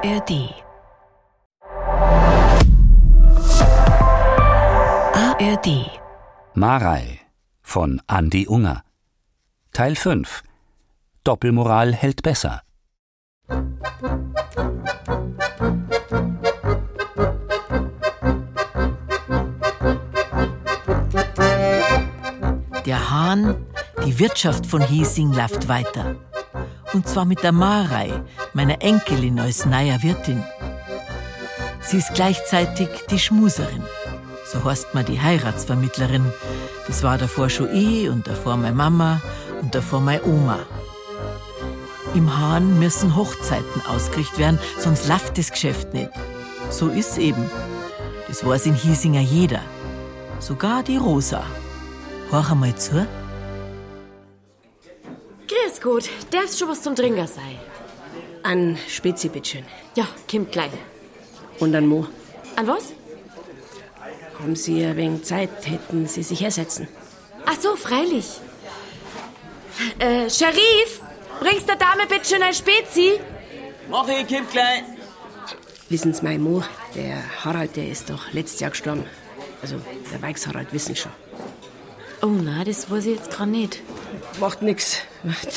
ARD. ARD. Marei von Andi Unger. Teil 5. Doppelmoral hält besser. Der Hahn, die Wirtschaft von Hiesing läuft weiter. Und zwar mit der Marei, meiner Enkelin als neuer Wirtin. Sie ist gleichzeitig die Schmuserin. So heißt man die Heiratsvermittlerin. Das war davor schon ich und davor meine Mama und davor meine Oma. Im Hahn müssen Hochzeiten ausgerichtet werden, sonst läuft das Geschäft nicht. So ist eben. Das weiß in Hiesinger jeder. Sogar die Rosa. Hör einmal zu. Grüß gut, darf's schon was zum Trinker sein? An Spezi, bitteschön. Ja, kommt gleich. Und an Mo. An was? Haben Sie ein wenig Zeit, hätten Sie sich ersetzen. Ach so, freilich. Äh, Sharif, bringst der Dame bitte schön ein Spezi? Mach ich, komm gleich. Wissen Sie, mein Mo, der Harald, der ist doch letztes Jahr gestorben. Also, der Weichs-Harald wissen schon. Oh na, das weiß ich jetzt gerade nicht. Macht nix.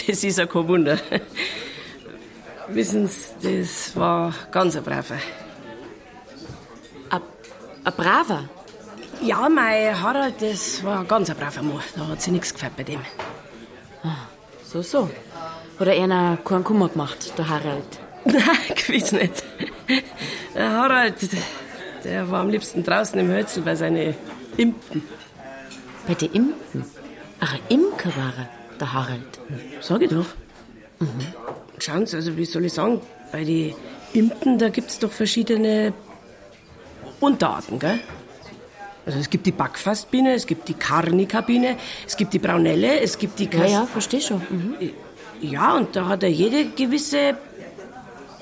Das ist ja kein Wunder. Wissen Sie, das war ganz ein braver. Ein, ein braver. Ja, mein Harald, das war ganz ein braver Mann. Da hat sich nichts gefällt bei dem. So, so. Oder einer keinen Kummer gemacht, der Harald. Nein, gewiss nicht. Der Harald, der war am liebsten draußen im Hölzel bei seinen Impen. Bei den Imken. Ach, Imker war er, der Harald. Sag ich doch. Schauen Sie, also wie soll ich sagen, bei den Impen, da gibt's doch verschiedene Unterarten, gell? Also es gibt die Backfastbiene, es gibt die Karnikabine, es gibt die Braunelle, es gibt die Ja, Kas ja, versteh schon. Mhm. Ja, und da hat er jede gewisse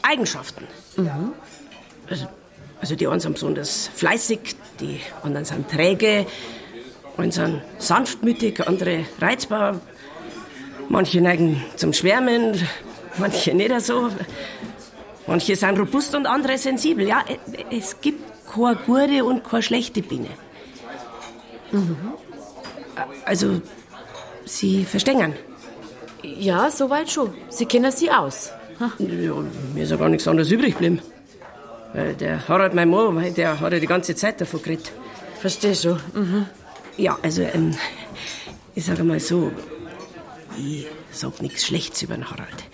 Eigenschaften. Also, also die einen sind besonders fleißig, die anderen sind träge, einen sind sanftmütig, andere reizbar. Manche neigen zum Schwärmen, manche nicht so. Manche sind robust und andere sensibel. Ja, e- es gibt keine gute und keine schlechte Biene. Also, sie verstehen. Ja, soweit schon. Sie kennen sie aus. Ja, mir ist ja gar nichts anderes übrig geblieben. Weil der Harald, mein Mann, der hat ja die ganze Zeit davon geredet. Versteh schon. Mhm. Ja, also, ähm, ich sage mal so, ich sag nichts Schlechtes über den Harald.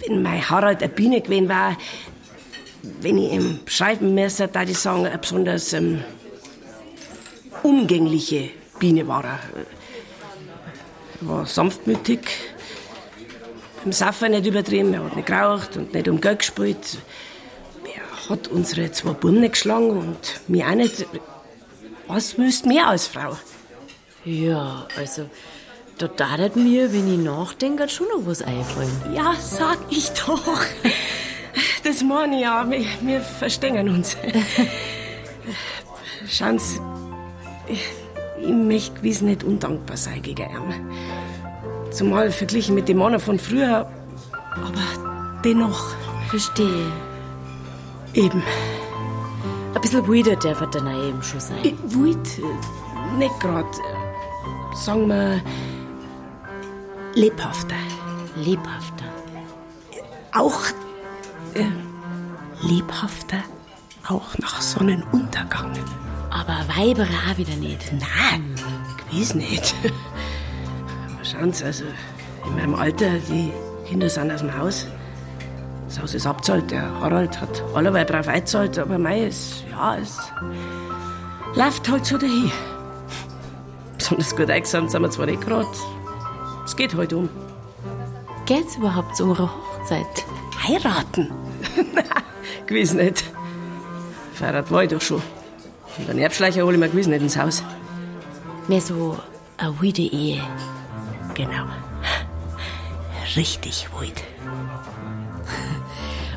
Wenn mein Harald eine Biene gewesen war, wenn ich ihm schreiben müsste, da ich sagen, eine besonders ähm, umgängliche Biene war er. Er war sanftmütig, im Saufen nicht übertrieben, er hat nicht geraucht und nicht um Geld gespielt. Er hat unsere zwei Buben nicht geschlagen und mir auch nicht. Was willst du mehr als Frau? Ja, also, da datet mir, wenn ich nachdenke, schon noch was einfallen. Ja, sag ich doch. Das meine ich ja. Wir, wir verstehen uns. Schauen Sie, ich, ich möchte gewiss nicht undankbar sein gegen ihn. Zumal verglichen mit dem Mann von früher. Aber dennoch Verstehe. eben. Ein bisschen wilder darf er dann auch eben schon sein. Ich wollte nicht gerade, sagen wir, lebhafter. Lebhafter. Auch äh, lebhafter, auch nach Sonnenuntergang. Aber Weiber auch wieder nicht. Nein, gewiss nicht. Aber schauen Sie, also in meinem Alter, die Kinder sind aus dem Haus. Das Haus ist abzahlt, der Harald hat allerweil drauf eingezahlt, aber mei, es, ja, es läuft halt so dahin. Besonders gut eingesamt sind wir zwar nicht gerade. Es geht halt um Geht's überhaupt zu unserer Hochzeit? heiraten. Nein, gewiss nicht. Verheiratet war ich doch schon. Und einen Erbschleicher hole ich mir gewiss nicht ins Haus. Mehr so eine wilde Ehe. Genau. Richtig wild.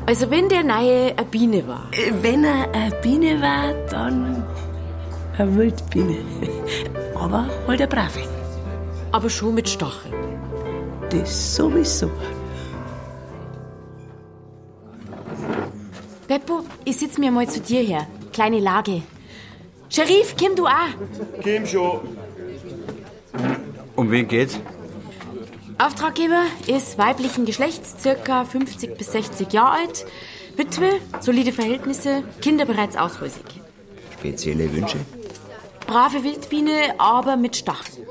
Also wenn der neue eine Biene war. Äh, Wenn er eine Biene war, dann eine Wildbiene. Aber halt eine brave. Aber schon mit Stacheln. Das sowieso. Beppo, ich sitz mir mal zu dir her. Kleine Lage. Sheriff, komm du auch. Komm schon. Um wen geht's? Auftraggeber ist weiblichen Geschlechts, circa 50 bis 60 Jahre alt. Witwe, solide Verhältnisse, Kinder bereits aushäusig. Spezielle Wünsche? Brave Wildbiene, aber mit Stachel.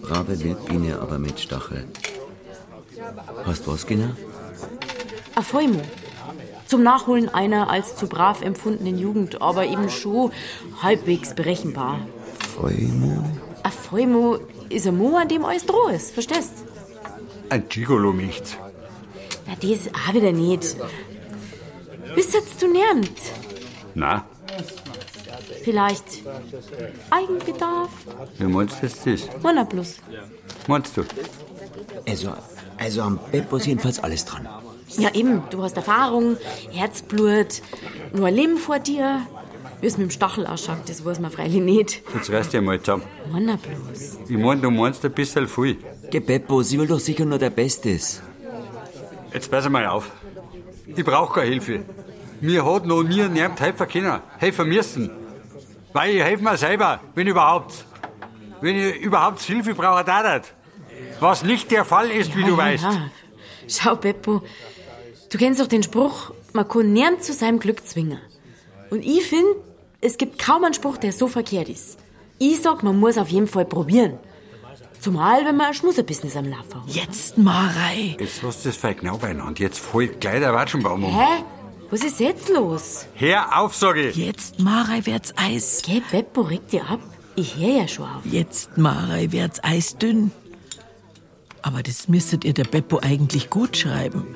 Brave Wildbiene, aber mit Stachel. Hast was genau? A Feumo. Zum Nachholen einer als zu brav empfundenen Jugend, aber eben schon halbwegs berechenbar. Feumo? A Feumo ist ein Mo, an dem alles droh ist, verstehst? Ein Gigolo nicht. Na, das auch wieder nicht. Bist jetzt du nervt? Na, Vielleicht Eigenbedarf? wie meinst du das? das? Wunder plus. Meinst du? Also, also am Beppo ist jedenfalls alles dran. Ja, eben, du hast Erfahrung, Herzblut, nur ein Leben vor dir. Wie es mit dem Stachel ausschaut, das weiß man freilich nicht. Jetzt reißt dich mal zusammen. Wunder bloß. Ich mein, du meinst ein bisschen viel. Geh Beppo, sie will doch sicher nur der Bestes. Jetzt pass mal auf. Ich brauch keine Hilfe. Mir hat noch nie niemand helfen können, helfen müssen. Weil ich helfe mir selber, wenn überhaupt. Wenn ich überhaupt Hilfe brauche, da nicht. Was nicht der Fall ist, wie du ja, weißt. Ja. Schau, Beppo, du kennst doch den Spruch, man kann niemand zu seinem Glück zwingen. Und ich finde, es gibt kaum einen Spruch, der so verkehrt ist. Ich sag, man muss auf jeden Fall probieren. Zumal, wenn man ein Schmuserbusiness am Laufen hat. Jetzt, Marei. Jetzt du das Feig genau beieinander. Jetzt folgt gleich der Watschenbaum um. Hä? Was ist jetzt los? Hör auf, sag ich. Jetzt, Marei, wird's Eis. Geh, Beppo, reg dir ab. Ich hör ja schon auf. Jetzt, Marei, wird's eisdünn. Aber das müsstet ihr der Beppo eigentlich gut schreiben.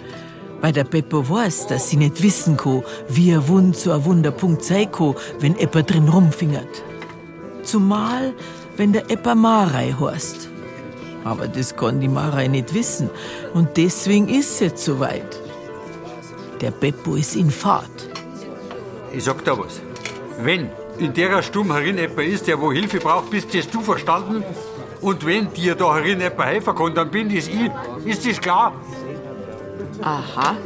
Weil der Beppo weiß, dass sie nicht wissen kann, wie ein Wund zu ein Wunderpunkt sein kann, wenn Epper drin rumfingert. Zumal, wenn der Epper Marei heißt. Aber das kann die Marei nicht wissen. Und deswegen ist es jetzt soweit. Der Beppo ist in Fahrt. Ich sag da was. Wenn in der Stumm herin jemand ist, der wo Hilfe braucht, bist das du verstanden? Und wenn dir da herin jemand helfen kann, dann bin das ich. Ist das klar? Aha.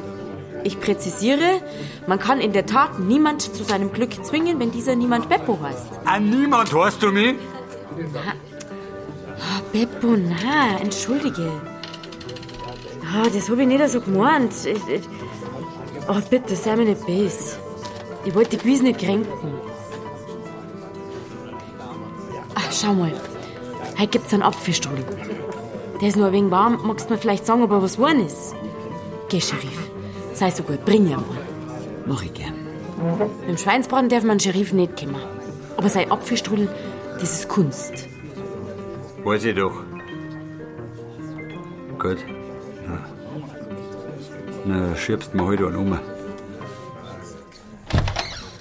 Ich präzisiere, man kann in der Tat niemand zu seinem Glück zwingen, wenn dieser niemand Beppo heißt. An niemand hörst du mich? Ah, Beppo, na, entschuldige. Ah, das hab ich nicht so gemeint. Ich, ich, oh, bitte, sei mir nicht böse. Ich wollte die Quiz nicht kränken. Ach, schau mal. Heute gibt's einen Apfelstrudel. Der ist nur ein wenig warm. Magst du mir vielleicht sagen, ob er was geworden ist? Geh, Sheriff. Sei so gut, bring ihn mal. Mach ich gern. Mit dem Schweinsbraten darf man Sheriff nicht kommen. Aber sein Apfelstrudel, das ist Kunst. Weiß ich doch. Gut. Ja. Na, schiebst mir heute einen um.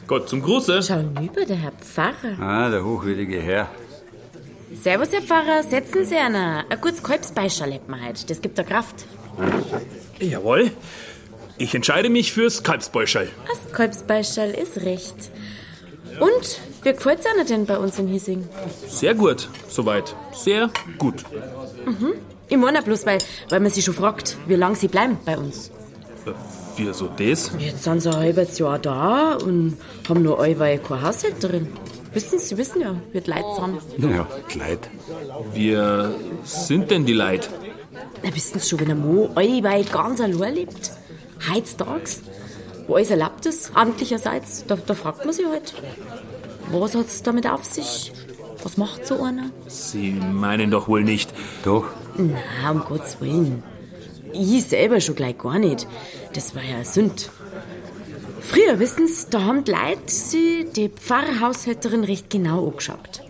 Gott zum Gruße. Schau hinüber, der Herr Pfarrer. Ah, der hochwürdige Herr. Servus, Herr Pfarrer, setzen Sie einer. Ein gutes Kalbsbeißerl hätten wir heute. Das gibt der Kraft. Jawohl. Ich entscheide mich fürs Kalbsbäuschall. Das Kalbsbeißerl ist recht. Und, wie gefällt's Ihnen denn bei uns in Hiesing? Sehr gut, soweit. Sehr gut. Mhm. Ich meine bloß, weil, weil man sich schon fragt, wie lange Sie bleiben bei uns. Äh, Wieso das? Jetzt sind Sie ein halbes Jahr da und haben nur allweil keine Haushälterin. Wissen Sie, Sie wissen ja, wie die Leute sind. Ja, Kleid. Wir sind denn die Leute? Na, wissen Sie schon, wenn ein Mo allweil ganz allein lebt? Heutzutage, wo alles erlaubt ist, amtlicherseits, da, da fragt man sich halt, was hat's damit auf sich? Was macht so einer? Sie meinen doch wohl nicht. Doch. Na, um Gottes Willen. Ich selber schon gleich gar nicht. Das war ja Sünd. Früher, wissen Sie, da haben die Leute sie die Pfarrhaushälterin recht genau angeschaut.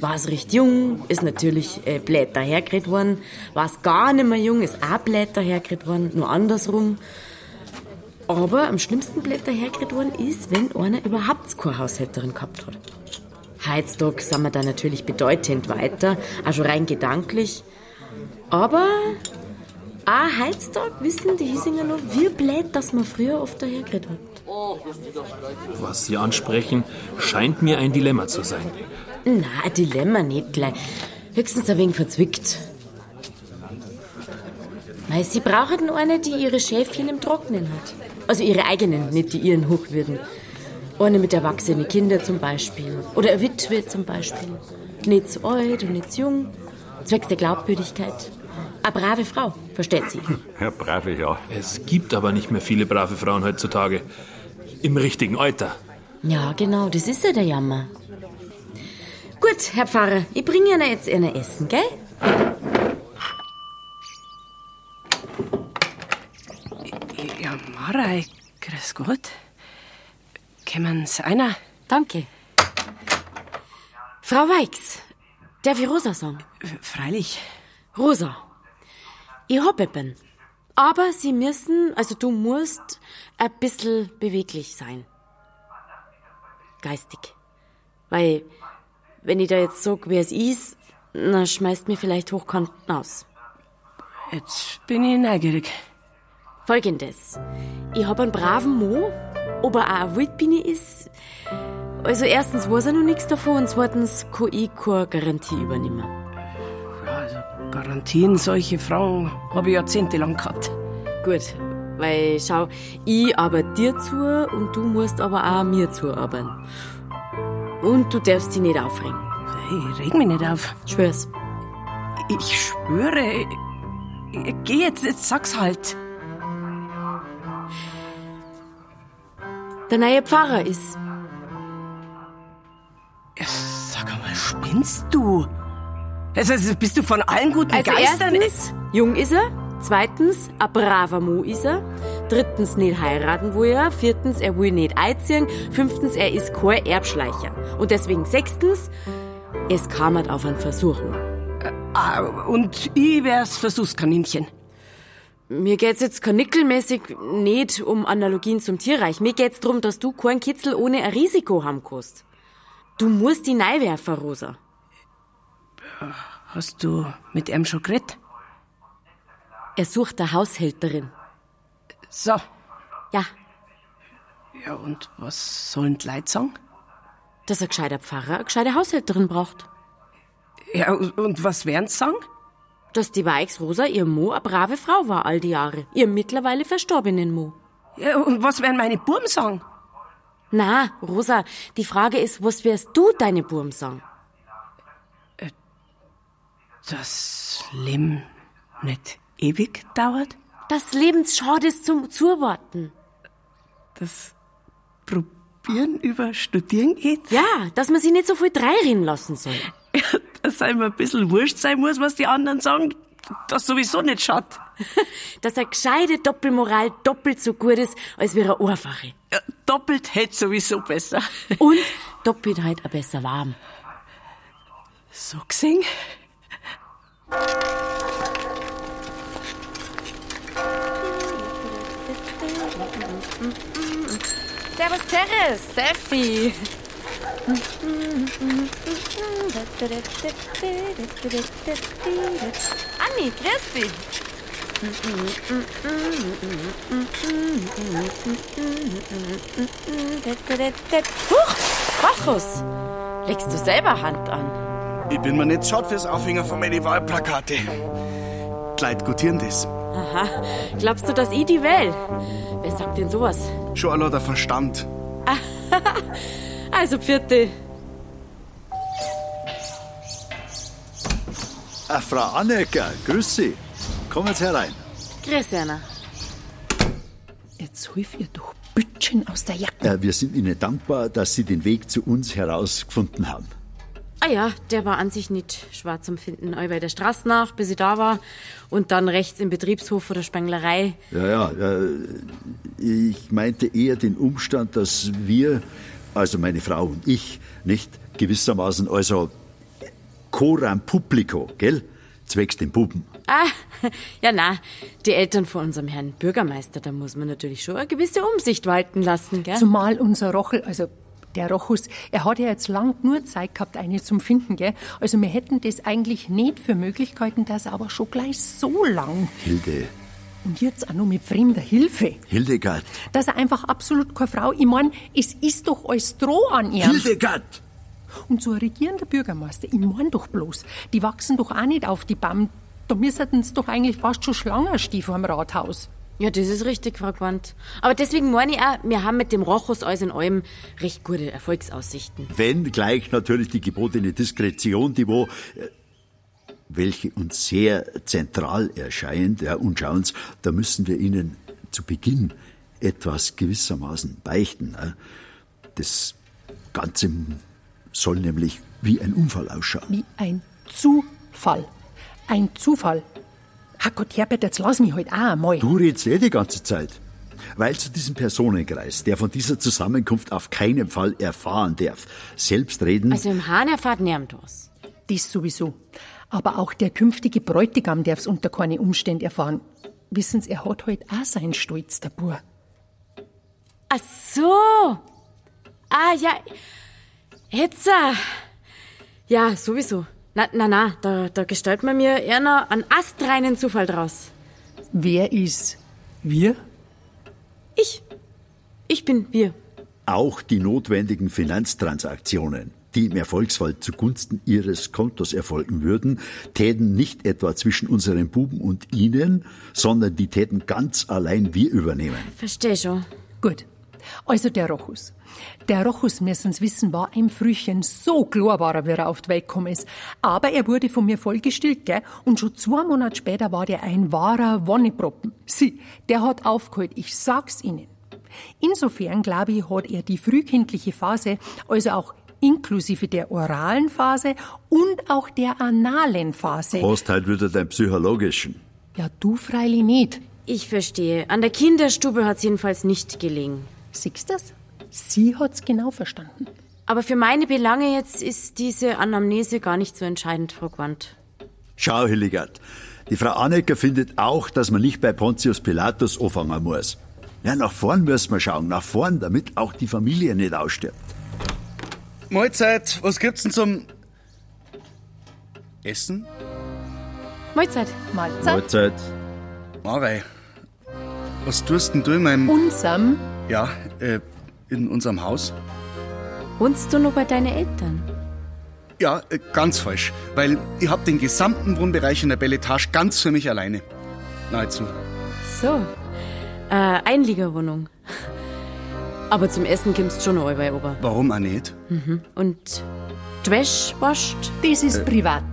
War es recht jung, ist natürlich äh, blöd dahergeredet worden. War es gar nicht mehr jung, ist auch blöd dahergeredet worden, nur andersrum. Aber am schlimmsten blöd dahergeredet worden ist, wenn einer überhaupt keine Haushälterin gehabt hat. Heutzutage sind wir da natürlich bedeutend weiter, auch schon rein gedanklich. Aber auch heutzutage wissen die Hiesinger noch, wie blöd, dass man früher oft dahergeredet hat. Was Sie ansprechen, scheint mir ein Dilemma zu sein. Na, ein Dilemma nicht gleich. Höchstens ein wenig verzwickt. Weil sie brauchen eine, die ihre Schäfchen im Trocknen hat. Also ihre eigenen, nicht die ihren Hochwürden. Eine mit erwachsenen Kindern zum Beispiel. Oder eine Witwe zum Beispiel. Nicht zu alt und nicht zu jung. Zwecks der Glaubwürdigkeit. Eine brave Frau, versteht sie. Ja, brave, ja. Es gibt aber nicht mehr viele brave Frauen heutzutage. Im richtigen Alter. Ja, genau, das ist ja der Jammer. Gut, Herr Pfarrer, ich bringe Ihnen jetzt Ihnen Essen, gell? Ja, Marei, grüß Gott. Kommen's einer? Danke. Frau Weix, darf ich Rosa sagen? Freilich. Rosa, ich hab eben. Aber Sie müssen, also du musst, ein bisschen beweglich sein. Geistig. Weil, wenn ich da jetzt sag, wer es ist, dann schmeißt mir vielleicht hochkanten aus. Jetzt bin ich neugierig. Folgendes. Ich hab einen braven Mo, ob er auch eine Wildbiene ist. Also erstens weiß er noch nichts davon und zweitens kann ich keine Garantie übernehmen. Garantien, solche Fragen habe ich jahrzehntelang gehabt. Gut, weil schau, ich arbeite dir zu und du musst aber auch mir zuarbeiten. Und du darfst dich nicht aufregen. Ich reg mich nicht auf. Schwör's. Ich schwöre. Geh jetzt, jetzt sag's halt. Der neue Pfarrer ist. Sag einmal, spinnst du? Also, bist du von allen guten Also Geistern? erstens, jung ist er. Zweitens, ein braver Mo ist er. Drittens, nicht heiraten will er. Viertens, er will nicht einziehen. Fünftens, er ist kein Erbschleicher. Und deswegen sechstens, es kam halt auf einen Versuchung. Ah, und ich wär's Versuchskaninchen. Mir geht's jetzt kanickelmäßig nicht um Analogien zum Tierreich. Mir geht's drum, dass du keinen Kitzel ohne ein Risiko haben kannst. Du musst die neiwerfen, Rosa. Hast du mit ihm schon geredet? Er sucht eine Haushälterin. So. Ja, Ja, und was sollen die Leute sagen? dass ein gescheiter Pfarrer eine gescheite Haushälterin braucht. Ja, und was werden sie sagen? Dass die Weichs Rosa, ihr Mo, eine brave Frau war all die Jahre. Ihr mittlerweile verstorbenen Mo. Ja, und was werden meine Buben sagen? Na, Rosa, die Frage ist, was wirst du deine Burm sagen? Das Leben nicht ewig dauert? Das Lebensschade ist zum Zuwarten. Das Probieren über Studieren geht? Ja, dass man sich nicht so viel dreireden lassen soll. Dass einem ein bisschen wurscht sein muss, was die anderen sagen, das sowieso nicht schaut. Dass eine gescheite Doppelmoral doppelt so gut ist, als wie eine einfache. Ja, doppelt hätte sowieso besser. Und doppelt halt besser warm. So gesehen? Servus Teres, Steffi. Anni, dich. Huch, Bacchus. Legst du selber Hand an? Ich bin mir nicht schade fürs Aufhängen von meinen Wahlplakate. Die Leute gutieren das. Aha, glaubst du, dass ich die wähl? Wer sagt denn sowas? Schon allein der Verstand. Also, vierte. Ah, Frau Annecker, grüß Sie. Kommen Sie herein. Grüß Anna. Jetzt hilf ihr doch Bütchen aus der Jacke. Äh, wir sind Ihnen dankbar, dass Sie den Weg zu uns herausgefunden haben. Ah ja, der war an sich nicht schwer zum Finden. All bei der Straße nach, bis ich da war. Und dann rechts im Betriebshof vor der Spenglerei. Ja, ja, äh, ich meinte eher den Umstand, dass wir, also meine Frau und ich, nicht gewissermaßen, also coram publico, gell? Zwecks den Buben. Ah, ja na, die Eltern von unserem Herrn Bürgermeister, da muss man natürlich schon eine gewisse Umsicht walten lassen, gell? Zumal unser Rochel, also der Rochus, er hat ja jetzt lang nur Zeit gehabt, eine zum Finden, gell? Also wir hätten das eigentlich nicht für Möglichkeiten, das aber schon gleich so lang. Hilde, Und jetzt auch noch mit fremder Hilfe. Hildegard, Dass er einfach absolut keine Frau, ich mein, es ist doch alles Droh an ihm. Hildegard! Und so ein regierender Bürgermeister, ich mein doch bloß, die wachsen doch auch nicht auf die Baum, Da müssten sie doch eigentlich fast schon Schlangen stehen vor dem Rathaus. Ja, das ist richtig, Frau Quandt. Aber deswegen meine ich auch, wir haben mit dem Rochus alles in allem recht gute Erfolgsaussichten. Wenn gleich natürlich die gebotene Diskretion, die wo, äh, welche uns sehr zentral erscheint, ja, und schauen Sie, da müssen wir Ihnen zu Beginn etwas gewissermaßen beichten. ja. Das Ganze soll nämlich wie ein Unfall ausschauen. Wie ein Zufall. Ein Zufall. Herrgott, Herbert, jetzt lass mich heute auch einmal. Du redest eh die ganze Zeit. Weil zu diesem Personenkreis, der von dieser Zusammenkunft auf keinen Fall erfahren darf, selbst reden. Also im Hahn erfahrt niemand was. Das sowieso. Aber auch der künftige Bräutigam darf's unter keine Umstände erfahren. Wissen Sie, er hat heute auch seinen Stolz, der Bur. Ach so. Ah, ja. Jetzt. äh, Ja, sowieso. Na, na, na, da, da gestalten wir mir eher noch einen astreinen Zufall draus. Wer ist wir? Ich. Ich bin wir. Auch die notwendigen Finanztransaktionen, die im Erfolgsfall zugunsten Ihres Kontos erfolgen würden, täten nicht etwa zwischen unseren Buben und Ihnen, sondern die täten ganz allein wir übernehmen. Versteh schon. Gut. Also der Rochus. Der Rochus, müssen's wissen, war ein Frühchen. So klar war er, wie er auf die Welt gekommen ist. Aber er wurde von mir vollgestillt, gell? Und schon zwei Monate später war der ein wahrer Wonneproppen. Sie, der hat aufgeholt. Ich sag's Ihnen. Insofern, glaube ich, hat er die frühkindliche Phase, also auch inklusive der oralen Phase und auch der analen Phase. Hast halt wieder deinen psychologischen. Ja, du freilich nicht. Ich verstehe. An der Kinderstube hat's jedenfalls nicht gelegen. Siehst das? Sie hat's genau verstanden. Aber für meine Belange jetzt ist diese Anamnese gar nicht so entscheidend, Frau Quandt. Schau, Hildegard, die Frau Annecker findet auch, dass man nicht bei Pontius Pilatus anfangen muss. Ja, nach vorn müssen wir schauen, nach vorn, damit auch die Familie nicht ausstirbt. Mahlzeit, was gibt's denn zum Essen? Mahlzeit. Mahlzeit. Mahlzeit. Marei, was tust denn du in meinem... Unserem? Ja, äh, in unserem Haus? Wohnst du noch bei deinen Eltern? Ja, äh, ganz falsch. Weil ich hab den gesamten Wohnbereich in der Belletage ganz für mich alleine. Nahezu. So. Äh, Einliegerwohnung. Aber zum Essen kommst schon noch bei Ober. Warum auch nicht? Mhm. Und die Wäsche wascht? Das ist privat.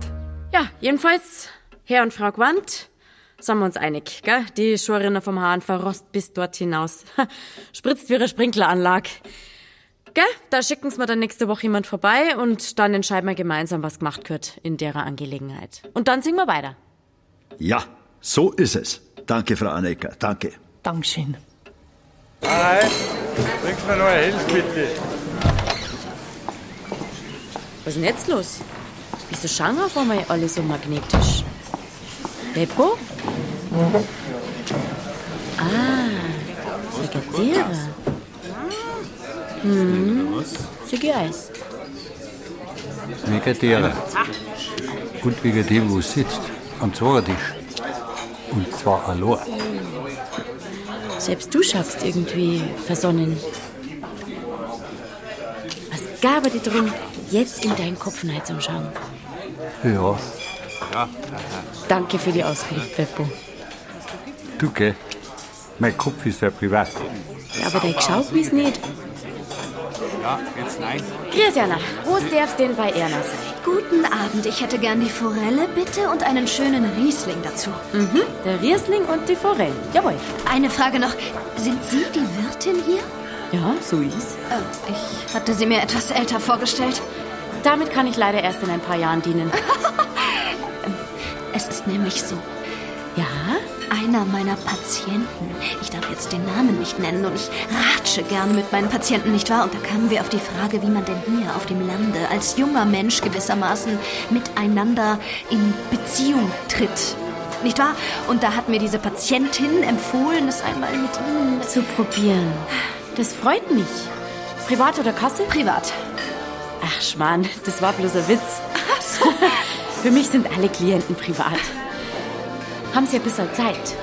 Ja, jedenfalls, Herr und Frau Quandt, sind wir uns einig, gell? Die Schorinnen vom Hahn verrost bis dort hinaus. Spritzt wie ihre Sprinkleranlage. Gell? Da schicken wir dann nächste Woche jemand vorbei und dann entscheiden wir gemeinsam, was gemacht wird in derer Angelegenheit. Und dann singen wir weiter. Ja, so ist es. Danke, Frau Annecker, danke. Dankeschön. Hi, bringst mir noch eine Hilfe, bitte. Was ist denn jetzt los? Wieso schauen auf einmal alle so magnetisch? Beppo? Ah, Frikadere. Hm, Eis. Megadere. Und wegen dem, wo es sitzt, am Zwagertisch. Und zwar allein. Selbst du schaffst irgendwie versonnen. Was gab er dir drum, jetzt in deinen Kopf zum Schauen? Ja. Ja. Danke für die Auskunft, Beppo. Du, gell? Mein Kopf ist sehr privat. Ja, aber dein geschaut ist nicht. Ja, jetzt nein. Grüß Jana, wo darf's denn bei Erna sein? Guten Abend, ich hätte gern die Forelle bitte und einen schönen Riesling dazu. Mhm, der Riesling und die Forellen. Jawohl. Eine Frage noch. Sind Sie die Wirtin hier? Ja, so ist Äh, ich hatte sie mir etwas älter vorgestellt. Damit kann ich leider erst in ein paar Jahren dienen. Es ist nämlich so. Ja? Einer meiner Patienten, ich darf jetzt den Namen nicht nennen und ich ratsche gern mit meinen Patienten, nicht wahr? Und da kamen wir auf die Frage, wie man denn hier auf dem Lande als junger Mensch gewissermaßen miteinander in Beziehung tritt. Nicht wahr? Und da hat mir diese Patientin empfohlen, es einmal mit Ihnen zu probieren. Das freut mich. Privat oder Kasse? Privat. Ach, Schmarrn, das war bloß ein Witz. Ach so. Für mich sind alle Klienten privat. Haben Sie ein bisschen Zeit?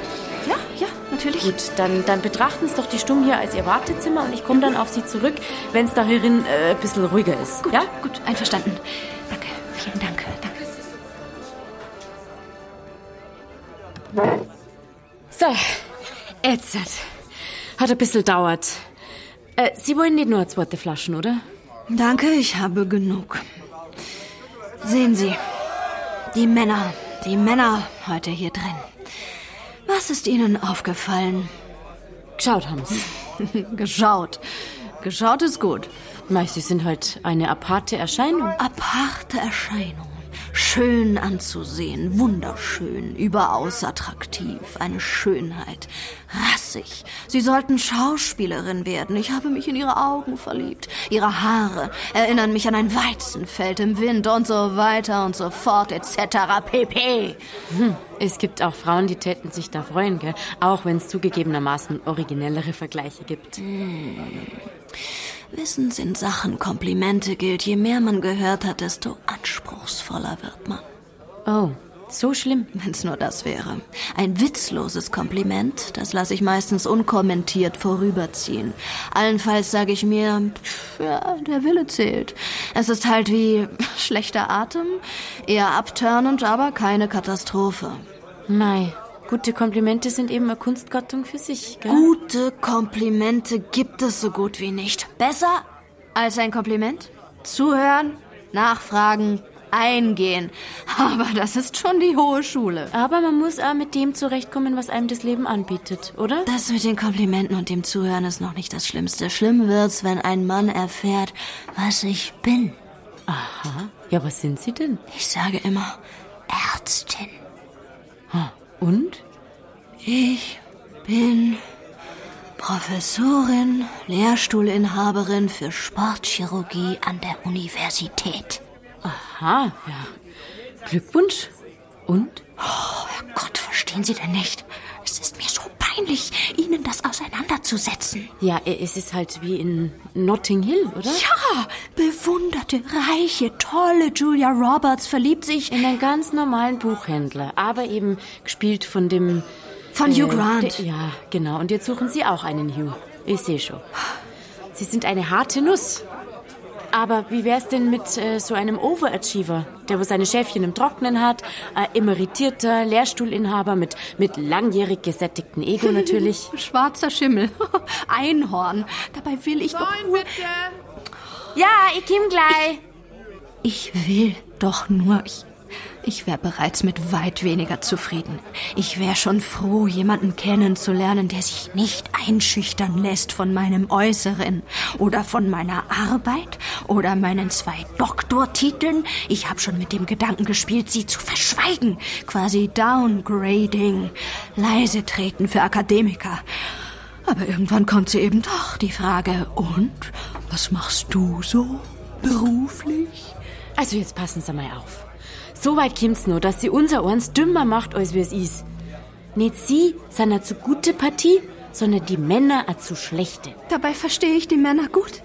Ja, ja, natürlich. Gut, dann, dann betrachten Sie doch die Stumm hier als Ihr Wartezimmer und ich komme dann auf Sie zurück, wenn es da hierin äh, ein bisschen ruhiger ist. Gut, ja? gut, einverstanden. Danke, vielen Dank. Danke. So, jetzt. Hat ein bisschen dauert. Äh, Sie wollen nicht nur zweite Flaschen, oder? Danke, ich habe genug. Sehen Sie, die Männer, die Männer heute hier drin. Was ist Ihnen aufgefallen? Geschaut haben Sie. Geschaut. Geschaut ist gut. Mei, Sie sind halt eine aparte Erscheinung. Aparte Erscheinung. Schön anzusehen, wunderschön, überaus attraktiv, eine Schönheit. Rassig. Sie sollten Schauspielerin werden. Ich habe mich in ihre Augen verliebt. Ihre Haare erinnern mich an ein Weizenfeld im Wind und so weiter und so fort etc. pp. Hm. Es gibt auch Frauen, die täten sich da freuen, gell? Auch wenn es zugegebenermaßen originellere Vergleiche gibt. Hm. Wissen Sie, in Sachen Komplimente gilt, je mehr man gehört hat, desto anspruchsvoller wird man. Oh, so schlimm. Wenn's nur das wäre. Ein witzloses Kompliment, das lasse ich meistens unkommentiert vorüberziehen. Allenfalls sage ich mir, pff, ja, der Wille zählt. Es ist halt wie schlechter Atem, eher abturnend, aber keine Katastrophe. Mei, Gute Komplimente sind eben eine Kunstgattung für sich, gell? Gute Komplimente gibt es so gut wie nicht. Besser als ein Kompliment? Zuhören, nachfragen, eingehen. Aber das ist schon die hohe Schule. Aber man muss auch mit dem zurechtkommen, was einem das Leben anbietet, oder? Das mit den Komplimenten und dem Zuhören ist noch nicht das Schlimmste. Schlimm wird's, wenn ein Mann erfährt, was ich bin. Aha. Ja, was sind Sie denn? Ich sage immer Ärztin. Und? Ich bin Professorin, Lehrstuhlinhaberin für Sportchirurgie an der Universität. Aha, ja. Glückwunsch. Und? Oh, Herrgott, verstehen Sie denn nicht? Es ist mir so peinlich, Ihnen das auseinanderzusetzen. Ja, es ist halt wie in Notting Hill, oder? Ja, bewunderte, reiche, tolle Julia Roberts verliebt sich in einen ganz normalen Buchhändler, aber eben gespielt von dem... Von Hugh Grant. de- ja, genau. Und jetzt suchen Sie auch einen Hugh. Ich sehe schon. Sie sind eine harte Nuss. Aber wie wär's denn mit äh, so einem Overachiever, der wo seine Schäfchen im Trocknen hat, ein emeritierter Lehrstuhlinhaber mit, mit langjährig gesättigtem Ego natürlich? Schwarzer Schimmel. Einhorn. Dabei will ich doch nur... Ja, ich komm gleich. Ich will doch nur... Ich, ich wäre bereits mit weit weniger zufrieden. Ich wäre schon froh, jemanden kennenzulernen, der sich nicht einschüchtern lässt von meinem Äußeren oder von meiner Arbeit oder meinen zwei Doktortiteln. Ich habe schon mit dem Gedanken gespielt, sie zu verschweigen. Quasi Downgrading. Leise treten für Akademiker. Aber irgendwann kommt sie eben doch, die Frage, und? Was machst du so beruflich? Also jetzt passen Sie mal auf. So weit kommt's nur, dass sie unser eins dümmer macht, als wie es ist. Nicht sie sind eine zu gute Partie, sondern die Männer eine zu schlechte. Dabei verstehe ich die Männer gut.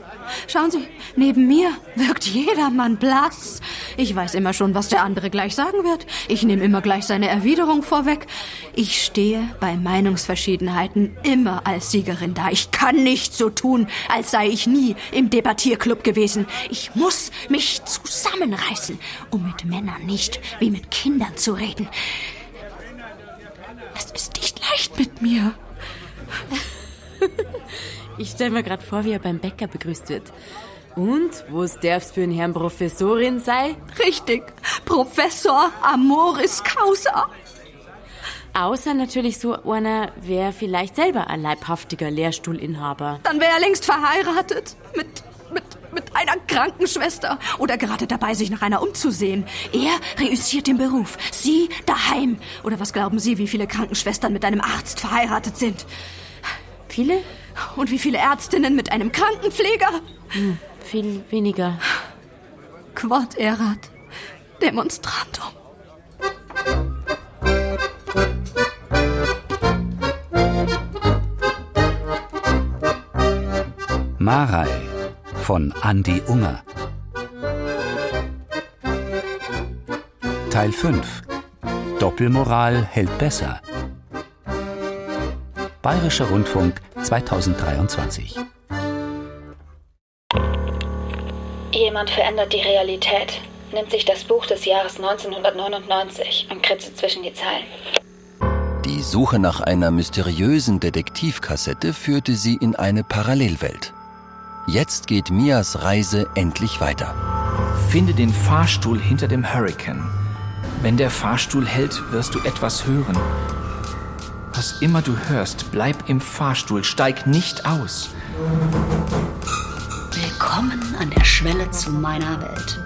Schauen Sie, neben mir wirkt jedermann blass. Ich weiß immer schon, was der andere gleich sagen wird. Ich nehme immer gleich seine Erwiderung vorweg. Ich stehe bei Meinungsverschiedenheiten immer als Siegerin da. Ich kann nicht so tun, als sei ich nie im Debattierclub gewesen. Ich muss mich zusammenreißen, um mit Männern nicht wie mit Kindern zu reden. Es ist nicht leicht mit mir. Ich stelle mir gerade vor, wie er beim Bäcker begrüßt wird. Und, wo's darf's für einen Herrn Professorin sei? Richtig, Professor Amoris Causa. Außer natürlich so einer wäre vielleicht selber ein leibhaftiger Lehrstuhlinhaber. Dann wäre er längst verheiratet. Mit, mit, mit einer Krankenschwester. Oder gerade dabei, sich nach einer umzusehen. Er reüssiert den Beruf. Sie daheim. Oder was glauben Sie, wie viele Krankenschwestern mit einem Arzt verheiratet sind? Viele? Und wie viele Ärztinnen mit einem Krankenpfleger? Hm, viel weniger. Quod erat demonstrandum. Marei von Andi Unger. Teil 5. Doppelmoral hält besser. Bayerischer Rundfunk 2023. Jemand verändert die Realität, nimmt sich das Buch des Jahres 1999 und kritzelt zwischen die Zeilen. Die Suche nach einer mysteriösen Detektivkassette führte sie in eine Parallelwelt. Jetzt geht Mias Reise endlich weiter. Finde den Fahrstuhl hinter dem Hurricane. Wenn der Fahrstuhl hält, wirst du etwas hören. Was immer du hörst, bleib im Fahrstuhl, steig nicht aus. Willkommen an der Schwelle zu meiner Welt.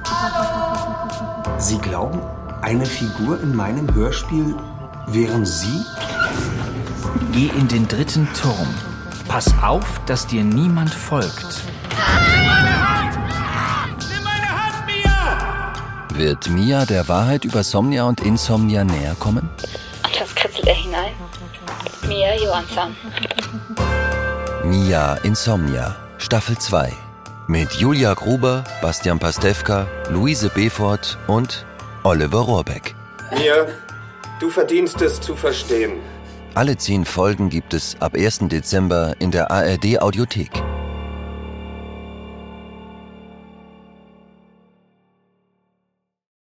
Sie glauben, eine Figur in meinem Hörspiel wären Sie? Geh in den dritten Turm. Pass auf, dass dir niemand folgt. Wird Mia der Wahrheit über Somnia und Insomnia näher kommen? Und was kritzelt er hinein? Mia Johansson. Mia Insomnia, Staffel 2. Mit Julia Gruber, Bastian Pastewka, Luise Befort und Oliver Rohrbeck. Mia, du verdienst es zu verstehen. Alle zehn Folgen gibt es ab 1. Dezember in der ARD Audiothek.